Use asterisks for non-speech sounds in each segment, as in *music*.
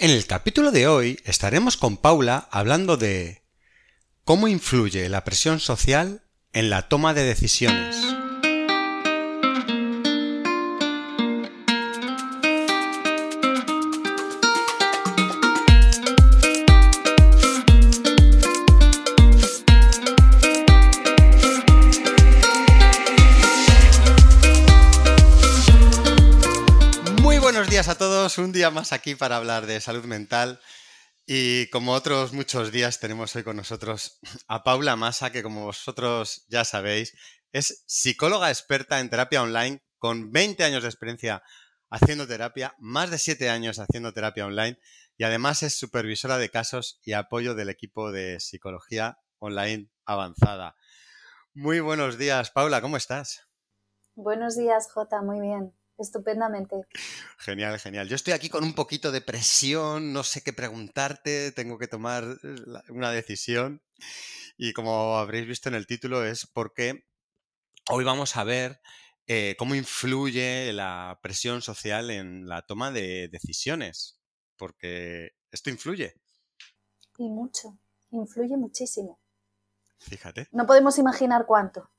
En el capítulo de hoy estaremos con Paula hablando de cómo influye la presión social en la toma de decisiones. Un día más aquí para hablar de salud mental. Y como otros muchos días tenemos hoy con nosotros a Paula Massa, que como vosotros ya sabéis, es psicóloga experta en terapia online con 20 años de experiencia haciendo terapia, más de 7 años haciendo terapia online y además es supervisora de casos y apoyo del equipo de psicología online avanzada. Muy buenos días, Paula, ¿cómo estás? Buenos días, Jota, muy bien estupendamente. Genial, genial. Yo estoy aquí con un poquito de presión, no sé qué preguntarte, tengo que tomar una decisión. Y como habréis visto en el título es porque hoy vamos a ver eh, cómo influye la presión social en la toma de decisiones, porque esto influye. Y mucho, influye muchísimo. Fíjate. No podemos imaginar cuánto.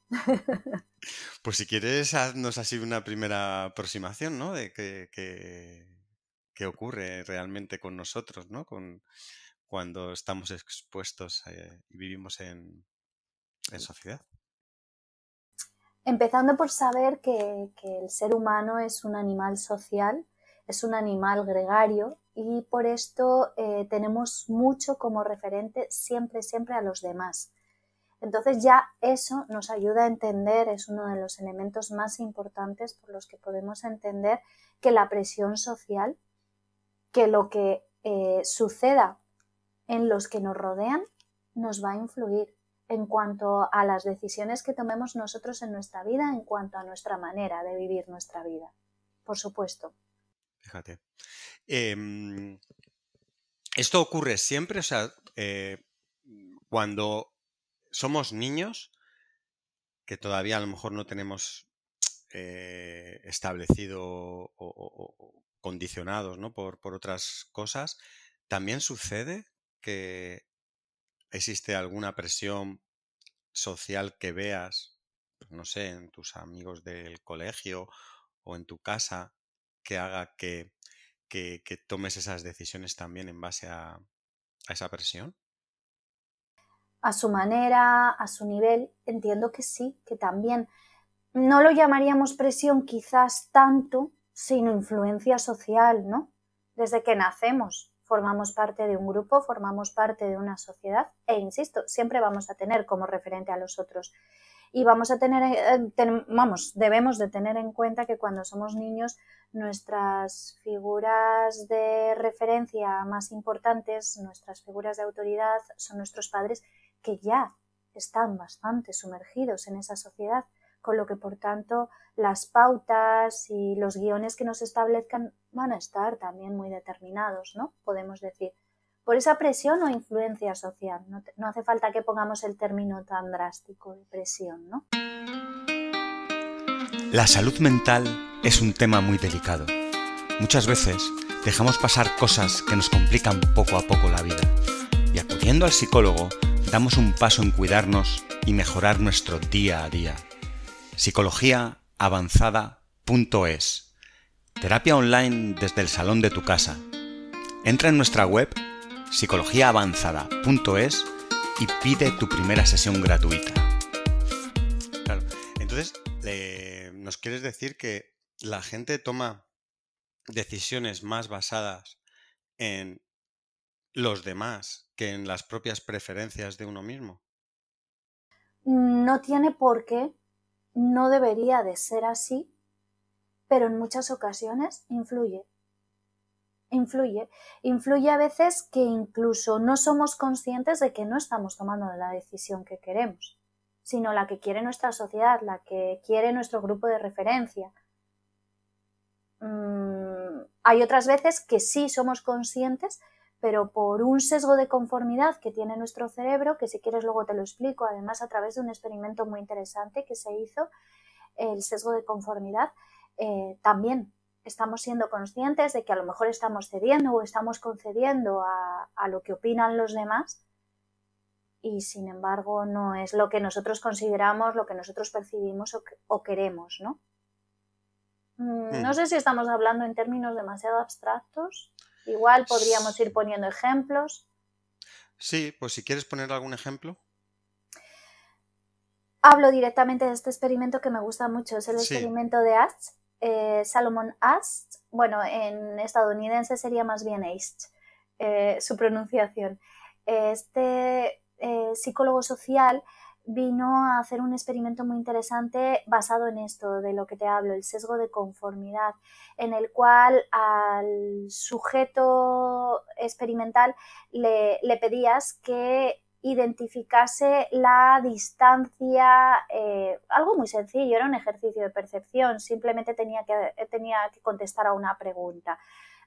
Pues si quieres, haznos así una primera aproximación, ¿no? De qué, ocurre realmente con nosotros, ¿no? Con, cuando estamos expuestos eh, y vivimos en, sociedad. Empezando por saber que, el ser humano es un animal social, es un animal gregario y por esto eh, tenemos mucho como referente siempre, siempre a los demás. Entonces ya eso nos ayuda a entender, es uno de los elementos más importantes por los que podemos entender que la presión social, que lo que eh, suceda en los que nos rodean, nos va a influir en cuanto a las decisiones que tomemos nosotros en nuestra vida, en cuanto a nuestra manera de vivir nuestra vida. Por supuesto. Fíjate. Em, esto ocurre siempre, o sea, eh, cuando somos niños que todavía a lo mejor no tenemos eh, establecido o, condicionados ¿no? por, por otras cosas, también sucede que existe alguna presión social que veas, pues, no sé, en tus amigos del colegio o en tu casa, que haga que, que, tomes esas decisiones también en base a esa presión? A su manera, a su nivel, entiendo que sí, que también. No lo llamaríamos presión quizás tanto, sino influencia social, ¿no? Desde que nacemos formamos parte de un grupo, formamos parte de una sociedad e, insisto, siempre vamos a tener como referente a los otros. Y vamos a tener, eh, vamos, debemos de tener en cuenta que cuando somos niños nuestras figuras de referencia más importantes, nuestras figuras de autoridad son nuestros padres que ya están bastante sumergidos en esa sociedad, con lo que por tanto las pautas y los guiones que nos establezcan van a estar también muy determinados, ¿no? Podemos decir, por esa presión o influencia social. No, hace falta que pongamos el término tan drástico de presión, ¿no? La salud mental es un tema muy delicado. Muchas veces dejamos pasar cosas que nos complican poco a poco la vida. Y acudiendo al psicólogo, damos un paso en cuidarnos y mejorar nuestro día a día. Psicologiaavanzada.es Terapia online desde el salón de tu casa. Entra en nuestra web psicologiaavanzada.es y pide tu primera sesión gratuita. Claro, entonces nos quieres decir que la gente toma decisiones más basadas en los demás que en las propias preferencias de uno mismo? No tiene por qué, no debería de ser así, pero en muchas ocasiones influye. Influye. Influye a veces que incluso no somos conscientes de que no estamos tomando la decisión que queremos, sino la que quiere nuestra sociedad, la que quiere nuestro grupo de referencia. Mm, hay otras veces que sí somos conscientes, pero por un sesgo de conformidad que tiene nuestro cerebro, que si quieres luego te lo explico, además a través de un experimento muy interesante que se hizo, el sesgo de conformidad, eh, también estamos siendo conscientes de que a lo mejor estamos cediendo o estamos concediendo a, lo que opinan los demás y sin embargo no es lo que nosotros consideramos, lo que nosotros percibimos o, queremos, ¿no? Mm, no sé si estamos hablando en términos demasiado abstractos. Igual podríamos ir poniendo ejemplos. Sí, pues si quieres poner algún ejemplo. Hablo directamente de este experimento que me gusta mucho, es el experimento de Ast, eh, Salomon Ast, bueno, en estadounidense sería más bien Ast, eh, su pronunciación. Este eh, psicólogo social vino a hacer un experimento muy interesante basado en esto de lo que te hablo, el sesgo de conformidad, en el cual al sujeto experimental le, pedías que identificase la distancia, eh, algo muy sencillo, era un ejercicio de percepción, simplemente tenía que, tenía que contestar a una pregunta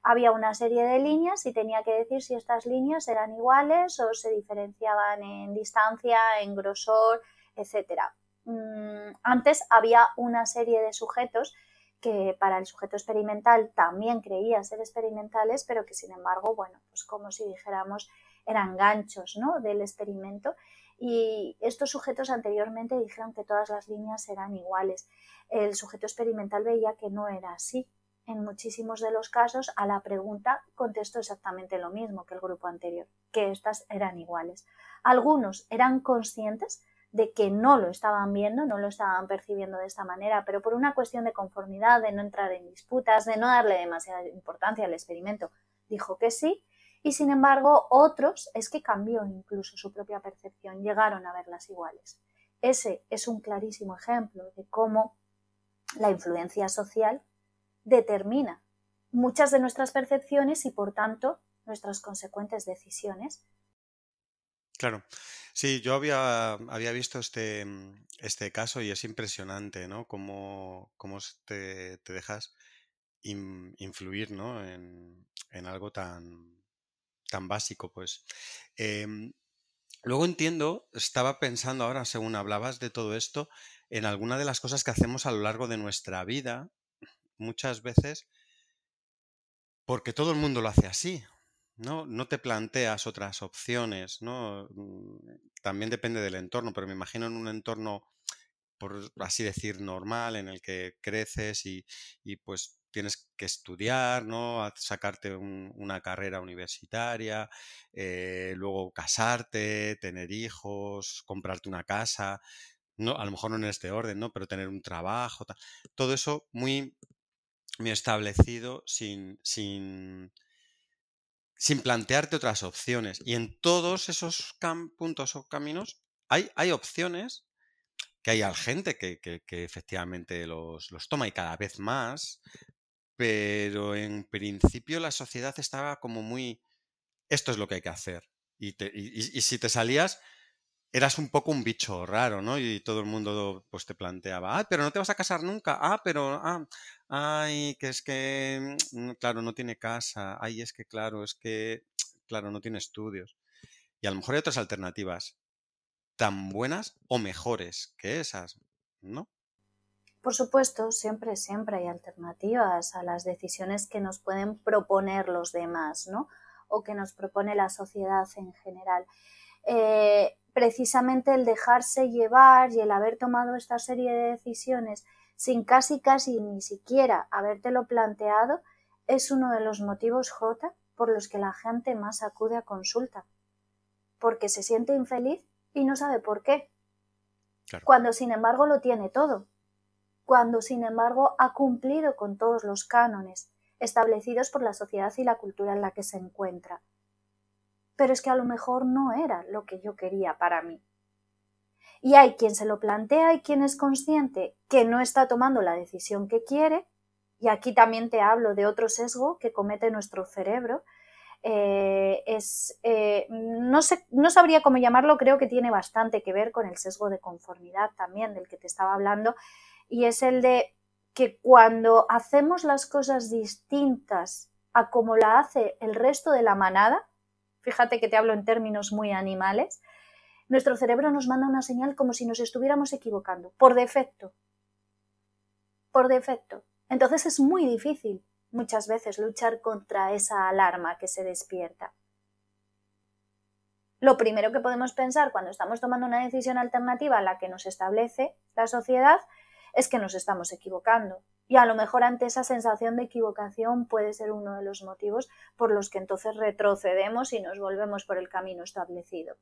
había una serie de líneas y tenía que decir si estas líneas eran iguales o se diferenciaban en distancia, en grosor, etc. Mm, antes había una serie de sujetos que para el sujeto experimental también creía ser experimentales, pero que sin embargo, bueno, pues como si dijéramos, eran ganchos ¿no? del experimento. Y estos sujetos anteriormente dijeron que todas las líneas eran iguales. El sujeto experimental veía que no era así, en muchísimos de los casos a la pregunta contestó exactamente lo mismo que el grupo anterior, que estas eran iguales. Algunos eran conscientes de que no lo estaban viendo, no lo estaban percibiendo de esta manera, pero por una cuestión de conformidad, de no entrar en disputas, de no darle demasiada importancia al experimento, dijo que sí, y sin embargo otros es que cambió incluso su propia percepción, llegaron a verlas iguales. Ese es un clarísimo ejemplo de cómo la influencia social determina muchas de nuestras percepciones y, por tanto, nuestras consecuentes decisiones. Claro. Sí, yo había, había visto este, este, caso y es impresionante, ¿no? Cómo, te, dejas influir, ¿no? En, algo tan, tan básico, pues. Em, luego entiendo, estaba pensando ahora, según hablabas de todo esto, en alguna de las cosas que hacemos a lo largo de nuestra vida muchas veces porque todo el mundo lo hace así, ¿no? No te planteas otras opciones, ¿no? Mm, también depende del entorno, pero me imagino en un entorno, por así decir, normal, en el que creces y, pues tienes que estudiar, ¿no? Sacarte una carrera universitaria, eh, luego casarte, tener hijos, comprarte una casa, no, a lo mejor no en este orden, ¿no? Pero tener un trabajo, todo eso muy he establecido sin, sin, sin plantearte otras opciones. Y en todos esos puntos o caminos hay, hay opciones que hay gente que, que, efectivamente los, los, toma y cada vez más, pero en principio la sociedad estaba como muy, esto es lo que hay que hacer. Y, y si te salías, eras un poco un bicho raro, ¿no? Y todo el mundo pues te planteaba, ah, pero no te vas a casar nunca, ah, pero, ah, ay, que es que, mm, claro, no tiene casa, ay, es que, claro, es que, claro, no tiene estudios. Y a lo mejor hay otras alternativas tan buenas o mejores que esas, ¿no? Por supuesto, siempre, siempre hay alternativas a las decisiones que nos pueden proponer los demás, ¿no? O que nos propone la sociedad en general. Eh, precisamente el dejarse llevar y el haber tomado esta serie de decisiones sin casi casi ni siquiera habértelo planteado es uno de los motivos J por los que la gente más acude a consulta, porque se siente infeliz y no sabe por qué. Cuando sin embargo lo tiene todo, cuando sin embargo ha cumplido con todos los cánones establecidos por la sociedad y la cultura en la que se encuentra pero es que a lo mejor no era lo que yo quería para mí. Y hay quien se lo plantea y quien es consciente que no está tomando la decisión que quiere, y aquí también te hablo de otro sesgo que comete nuestro cerebro, eh, es, eh, no, sé, no sabría cómo llamarlo, creo que tiene bastante que ver con el sesgo de conformidad también del que te estaba hablando, y es el de que cuando hacemos las cosas distintas a como la hace el resto de la manada, fíjate que te hablo en términos muy animales, nuestro cerebro nos manda una señal como si nos estuviéramos equivocando, por defecto. Por defecto. Entonces es muy difícil muchas veces luchar contra esa alarma que se despierta. Lo primero que podemos pensar cuando estamos tomando una decisión alternativa a la que nos establece la sociedad es que nos estamos equivocando. Y a lo mejor ante esa sensación de equivocación puede ser uno de los motivos por los que entonces retrocedemos y nos volvemos por el camino establecido.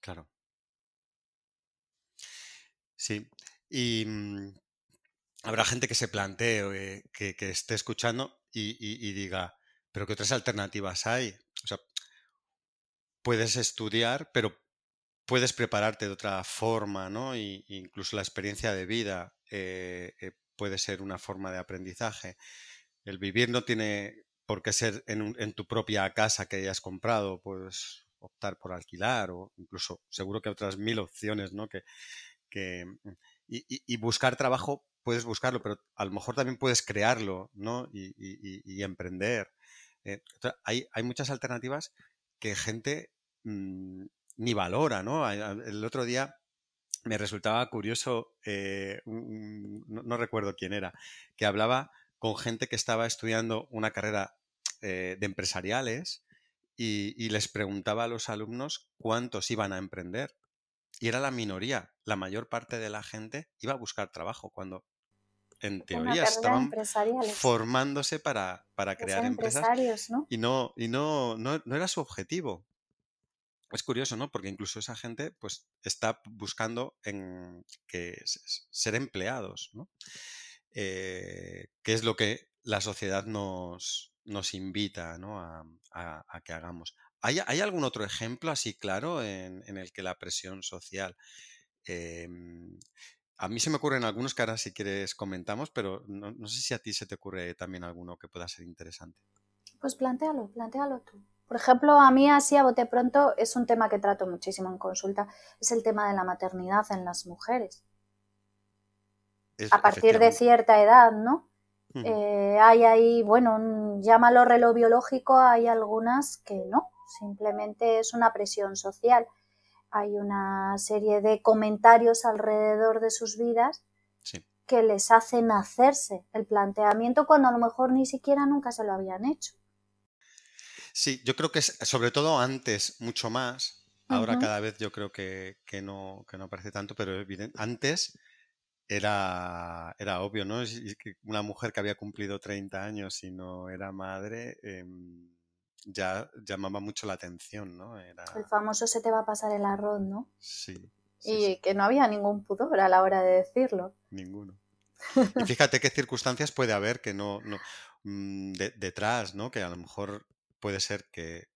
Claro. Sí. Y mm, habrá gente que se plantee, eh, que, esté escuchando y, diga, pero ¿qué otras alternativas hay? O sea, puedes estudiar, pero puedes prepararte de otra forma, ¿no? Y, incluso la experiencia de vida eh, eh, puede ser una forma de aprendizaje. El vivir no tiene por qué ser en, tu propia casa que hayas comprado, puedes optar por alquilar o incluso seguro que otras mil opciones, ¿no? Que, mm, y, buscar trabajo puedes buscarlo, pero a lo mejor también puedes crearlo, ¿no? Y, emprender. Eh, hay, hay, muchas alternativas que gente mm, ni valora, ¿no? El otro día me resultaba curioso, eh, no, recuerdo quién era, que hablaba con gente que estaba estudiando una carrera eh, de empresariales y, les preguntaba a los alumnos cuántos iban a emprender. Y era la minoría, la mayor parte de la gente iba a buscar trabajo cuando en teoría estaban formándose para, para crear empresas y no, y no, no, no era su objetivo es curioso, ¿no? Porque incluso esa gente pues está buscando en que ser empleados, ¿no? Eh, que es lo que la sociedad nos, invita ¿no? a, que hagamos. ¿Hay, algún otro ejemplo así claro en, el que la presión social... Em, a mí se me ocurren algunos que ahora si quieres comentamos, pero no, no sé si a ti se te ocurre también alguno que pueda ser interesante. Pues plantealo, plantealo tú. Por ejemplo, a mí así a bote pronto es un tema que trato muchísimo en consulta, es el tema de la maternidad en las mujeres. a partir de cierta edad, ¿no? Eh, hay ahí, bueno, llámalo reloj biológico, hay algunas que no, simplemente es una presión social. Hay una serie de comentarios alrededor de sus vidas que les hacen hacerse el planteamiento cuando a lo mejor ni siquiera nunca se lo habían hecho. Sí, yo creo que es, sobre todo antes mucho más. Ahora cada vez yo creo que, no, que no aparece tanto, pero antes era, era obvio, ¿no? Una mujer que había cumplido 30 años y no era madre em, ya llamaba mucho la atención, ¿no? Era... El famoso se te va a pasar el arroz, ¿no? Sí. y que no había ningún pudor a la hora de decirlo. Ninguno. Y *laughs* fíjate qué circunstancias puede haber que no, no mm, detrás, ¿no? Que a lo mejor puede ser que,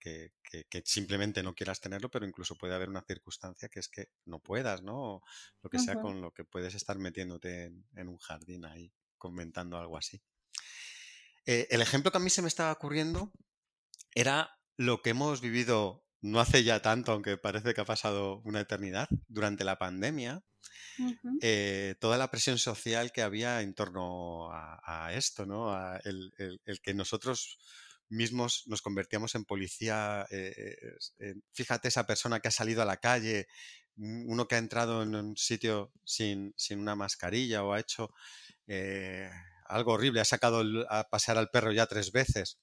simplemente no quieras tenerlo, pero incluso puede haber una circunstancia que es que no puedas, ¿no? lo que sea con lo que puedes estar metiéndote en, un jardín ahí, comentando algo así. Eh, el ejemplo que a mí se me estaba ocurriendo era lo que hemos vivido no hace ya tanto, aunque parece que ha pasado una eternidad, durante la pandemia, eh, toda la presión social que había en torno a, esto, ¿no? el, que nosotros mismos nos convertíamos en policía. Eh, eh, fíjate esa persona que ha salido a la calle, uno que ha entrado en un sitio sin, una mascarilla o ha hecho eh, algo horrible, ha sacado a pasear al perro ya tres veces.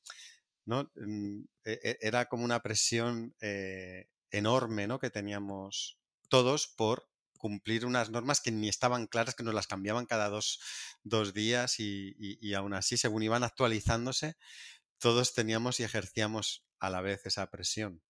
¿no? Mm, e, e, era como una presión enorme ¿no? que teníamos todos por cumplir unas normas que ni estaban claras, que nos las cambiaban cada dos, días y, y, aún así, según iban actualizándose, todos teníamos y ejercíamos a la vez esa presión.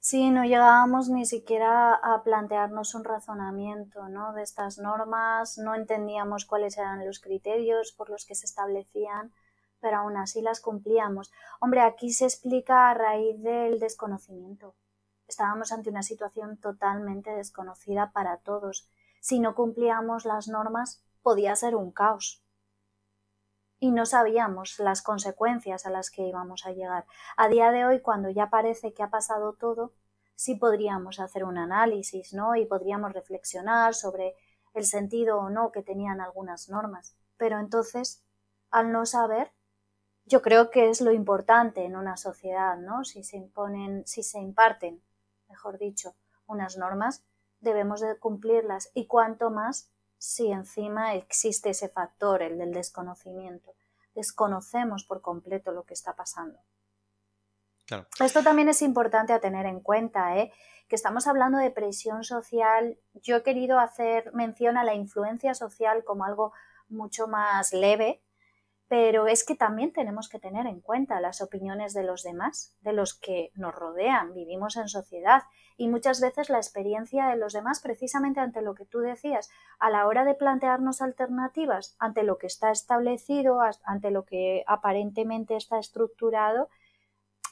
Sí, no llegábamos ni siquiera a plantearnos un razonamiento ¿no? de estas normas, no entendíamos cuáles eran los criterios por los que se establecían, pero aún así las cumplíamos. Hombre, aquí se explica a raíz del desconocimiento. Estábamos ante una situación totalmente desconocida para todos. Si no cumplíamos las normas, podía ser un caos y no sabíamos las consecuencias a las que íbamos a llegar. A día de hoy, cuando ya parece que ha pasado todo, sí podríamos hacer un análisis, ¿no? Y podríamos reflexionar sobre el sentido o no que tenían algunas normas. Pero entonces, al no saber, yo creo que es lo importante en una sociedad, ¿no? Si se imponen, si se imparten, mejor dicho, unas normas, debemos de cumplirlas y cuanto más si encima existe ese factor, el del desconocimiento. desconocemos por completo lo que está pasando. Esto también es importante a tener en cuenta, ¿eh? que estamos hablando de presión social. Yo he querido hacer mención a la influencia social como algo mucho más leve, pero es que también tenemos que tener en cuenta las opiniones de los demás, de los que nos rodean, vivimos en sociedad y muchas veces la experiencia de los demás precisamente ante lo que tú decías, a la hora de plantearnos alternativas, ante lo que está establecido, ante lo que aparentemente está estructurado,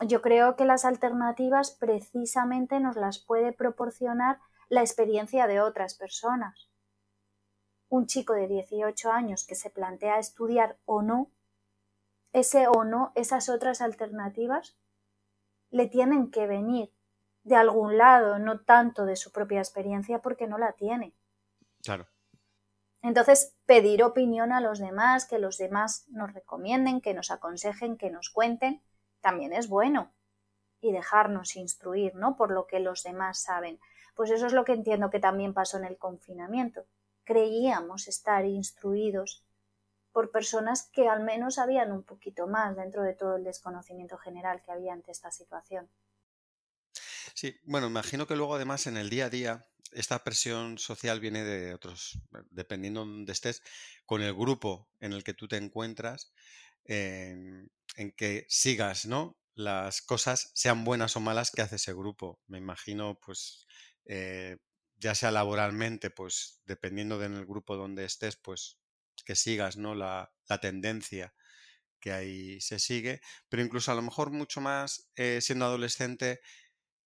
yo creo que las alternativas precisamente nos las puede proporcionar la experiencia de otras personas. Un chico de 18 años que se plantea estudiar o no, ese o no, esas otras alternativas, le tienen que venir de algún lado, no tanto de su propia experiencia porque no la tiene. Claro. Entonces, pedir opinión a los demás, que los demás nos recomienden, que nos aconsejen, que nos cuenten, también es bueno y dejarnos instruir, ¿no? Por lo que los demás saben. Pues eso es lo que entiendo que también pasó en el confinamiento. Creíamos estar instruidos por personas que al menos sabían un poquito más dentro de todo el desconocimiento general que había ante esta situación. Sí, bueno, imagino que luego además en el día a día esta presión social viene de otros, dependiendo de donde estés, con el grupo en el que tú te encuentras, en que sigas, ¿no? Las cosas, sean buenas o malas, que hace ese grupo. Me imagino, pues, eh, ya sea laboralmente, pues, dependiendo del grupo donde estés, pues, que sigas, ¿no? La, tendencia que ahí se sigue, pero incluso a lo mejor mucho más eh, siendo adolescente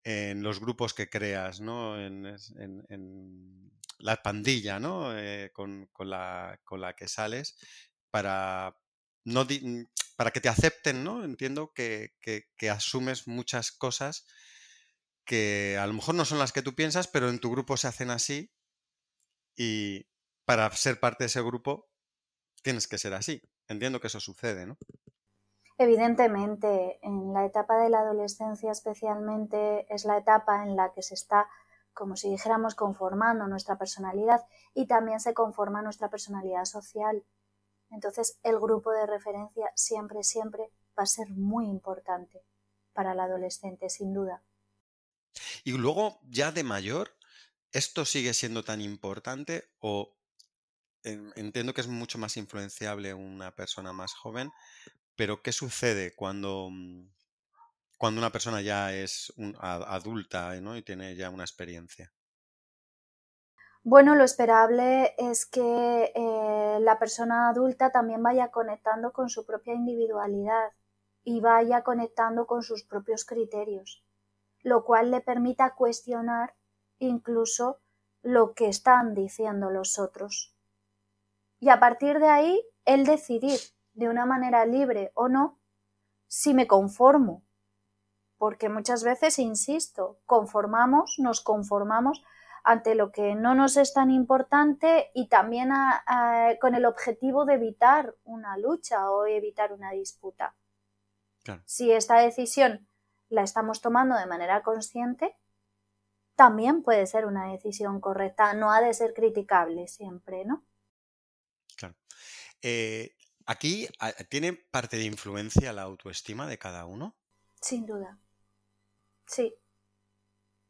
en los grupos que creas, ¿no? En, la pandilla, ¿no? Eh, con, la, con, la, que sales para no para que te acepten, ¿no? Entiendo que, asumes muchas cosas que a lo mejor no son las que tú piensas, pero en tu grupo se hacen así y para ser parte de ese grupo tienes que ser así. Entiendo que eso sucede, ¿no? Evidentemente, en la etapa de la adolescencia especialmente es la etapa en la que se está, como si dijéramos, conformando nuestra personalidad y también se conforma nuestra personalidad social. Entonces, el grupo de referencia siempre, siempre va a ser muy importante para el adolescente, sin duda. Y luego, ya de mayor, ¿esto sigue siendo tan importante o entiendo que es mucho más influenciable una persona más joven, pero ¿qué sucede cuando, mm, cuando una persona ya es adulta y tiene ya una experiencia? Bueno, lo esperable es que eh, la persona adulta también vaya conectando con su propia individualidad y vaya conectando con sus propios criterios, lo cual le permita cuestionar incluso lo que están diciendo los otros. Y a partir de ahí, él decidir de una manera libre o no si me conformo. Porque muchas veces, insisto, conformamos, nos conformamos ante lo que no nos es tan importante y también con el objetivo de evitar una lucha o evitar una disputa. Si esta decisión la estamos tomando de manera consciente, también puede ser una decisión correcta, no ha de ser criticable siempre, ¿no? Claro. Eh, ¿Aquí tiene parte de influencia la autoestima de cada uno? Sin duda. Sí,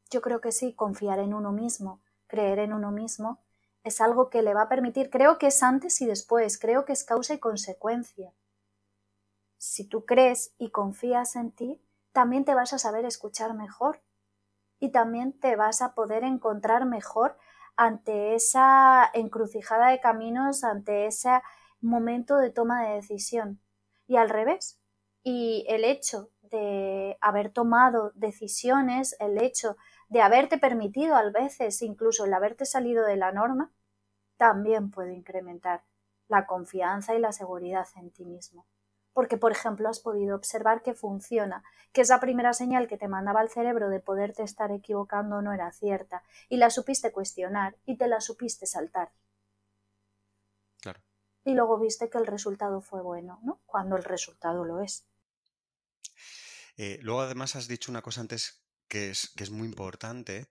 yo creo que sí, confiar en uno mismo, creer en uno mismo, es algo que le va a permitir, creo que es antes y después, creo que es causa y consecuencia. Si tú crees y confías en ti, también te vas a saber escuchar mejor y también te vas a poder encontrar mejor ante esa encrucijada de caminos, ante ese momento de toma de decisión. Y al revés. Y el hecho de haber tomado decisiones, el hecho de haberte permitido a veces incluso el haberte salido de la norma, también puede incrementar la confianza y la seguridad en ti mismo. Porque, por ejemplo, has podido observar que funciona, que esa primera señal que te mandaba el cerebro de poderte estar equivocando no era cierta, y la supiste cuestionar y te la supiste saltar. Claro. Y luego viste que el resultado fue bueno, ¿no? Cuando el resultado lo es. Eh, luego, además, has dicho una cosa antes que es, que es muy importante,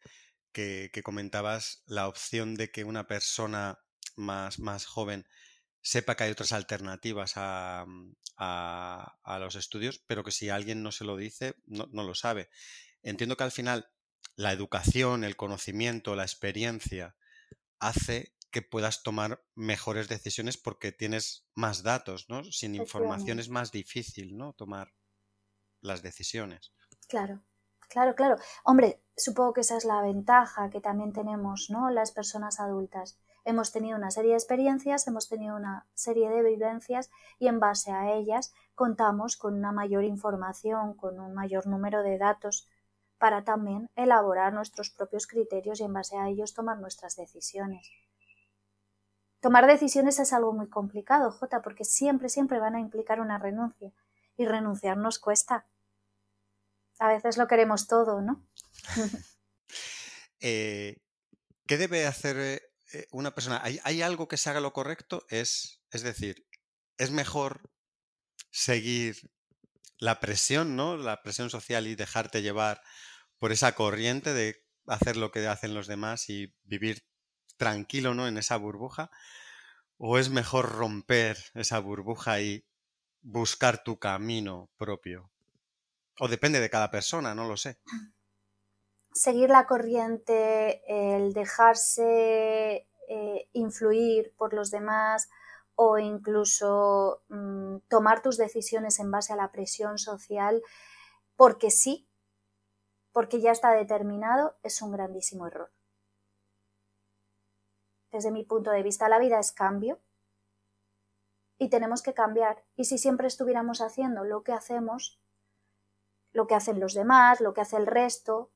que, comentabas la opción de que una persona más, más joven sepa que hay otras alternativas a, los estudios, pero que si alguien no se lo dice, no, no lo sabe. Entiendo que al final la educación, el conocimiento, la experiencia hace que puedas tomar mejores decisiones porque tienes más datos, ¿no? Sin información es más difícil, ¿no? Tomar las decisiones. Claro, claro, claro. Hombre, supongo que esa es la ventaja que también tenemos, ¿no? Las personas adultas. Hemos tenido una serie de experiencias, hemos tenido una serie de vivencias y en base a ellas contamos con una mayor información, con un mayor número de datos para también elaborar nuestros propios criterios y en base a ellos tomar nuestras decisiones. Tomar decisiones es algo muy complicado, Jota, porque siempre, siempre van a implicar una renuncia. Y renunciar nos cuesta. A veces lo queremos todo, ¿no? *laughs* Eh, ¿Qué debe hacer eh, una persona? ¿Hay, algo que se haga lo correcto? Es, es decir, es mejor seguir la presión, ¿no? La presión social y dejarte llevar por esa corriente de hacer lo que hacen los demás y vivir tranquilo, ¿no? En esa burbuja. ¿O es mejor romper esa burbuja y buscar tu camino propio? O depende de cada persona, no lo sé. Seguir la corriente, el dejarse eh, influir por los demás o incluso mm, tomar tus decisiones en base a la presión social porque sí, porque ya está determinado, es un grandísimo error desde mi punto de vista, la vida es cambio y tenemos que cambiar. Y si siempre estuviéramos haciendo lo que hacemos, lo que hacen los demás, lo que hace el resto,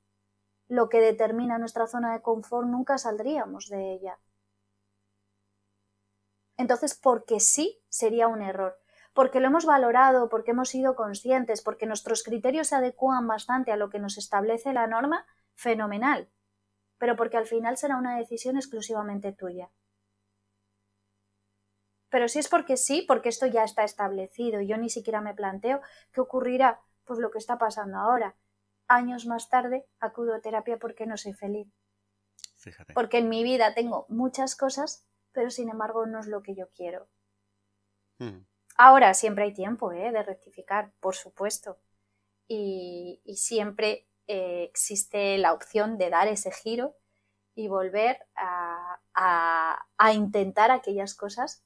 lo que determina nuestra zona de confort, nunca saldríamos de ella. Entonces, porque sí sería un error, porque lo hemos valorado, porque hemos sido conscientes, porque nuestros criterios se adecúan bastante a lo que nos establece la norma, fenomenal pero porque al final será una decisión exclusivamente tuya. Pero si es porque sí, porque esto ya está establecido yo ni siquiera me planteo qué ocurrirá, pues lo que está pasando ahora. Años más tarde acudo a terapia porque no soy feliz. Fíjate. Porque en mi vida tengo muchas cosas, pero sin embargo no es lo que yo quiero. Hmm. Ahora siempre hay tiempo ¿eh? de rectificar, por supuesto. Y, y siempre eh, existe la opción de dar ese giro y volver a, intentar aquellas cosas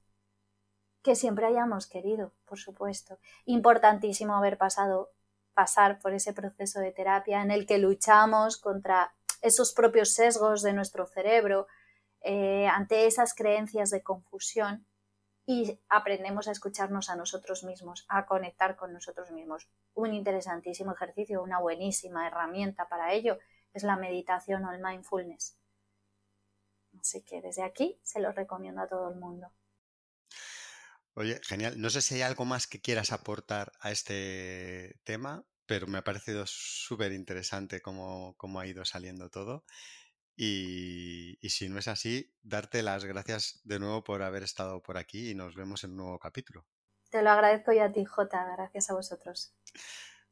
que siempre hayamos querido, por supuesto. Importantísimo haber pasado, pasar por ese proceso de terapia en el que luchamos contra esos propios sesgos de nuestro cerebro, eh, ante esas creencias de confusión y aprendemos a escucharnos a nosotros mismos, a conectar con nosotros mismos. Un interesantísimo ejercicio, una buenísima herramienta para ello es la meditación o el mindfulness. Así que desde aquí se lo recomiendo a todo el mundo. Oye, genial. No sé si hay algo más que quieras aportar a este tema, pero me ha parecido súper interesante cómo, cómo ha ido saliendo todo. Y, si no es así, darte las gracias de nuevo por haber estado por aquí y nos vemos en un nuevo capítulo. Te lo agradezco yo a ti, Jota. Gracias a vosotros.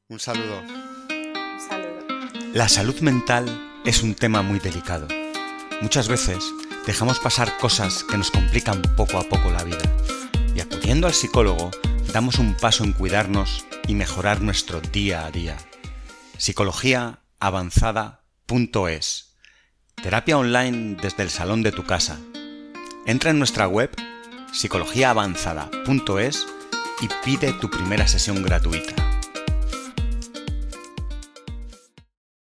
Un saludo. Un saludo. La salud mental es un tema muy delicado. Muchas veces dejamos pasar cosas que nos complican poco a poco la vida. Y acudiendo al psicólogo, damos un paso en cuidarnos y mejorar nuestro día a día. Psicologiaavanzada.es Terapia online desde el salón de tu casa. Entra en nuestra web psicologiaavanzada.es y pide tu primera sesión gratuita.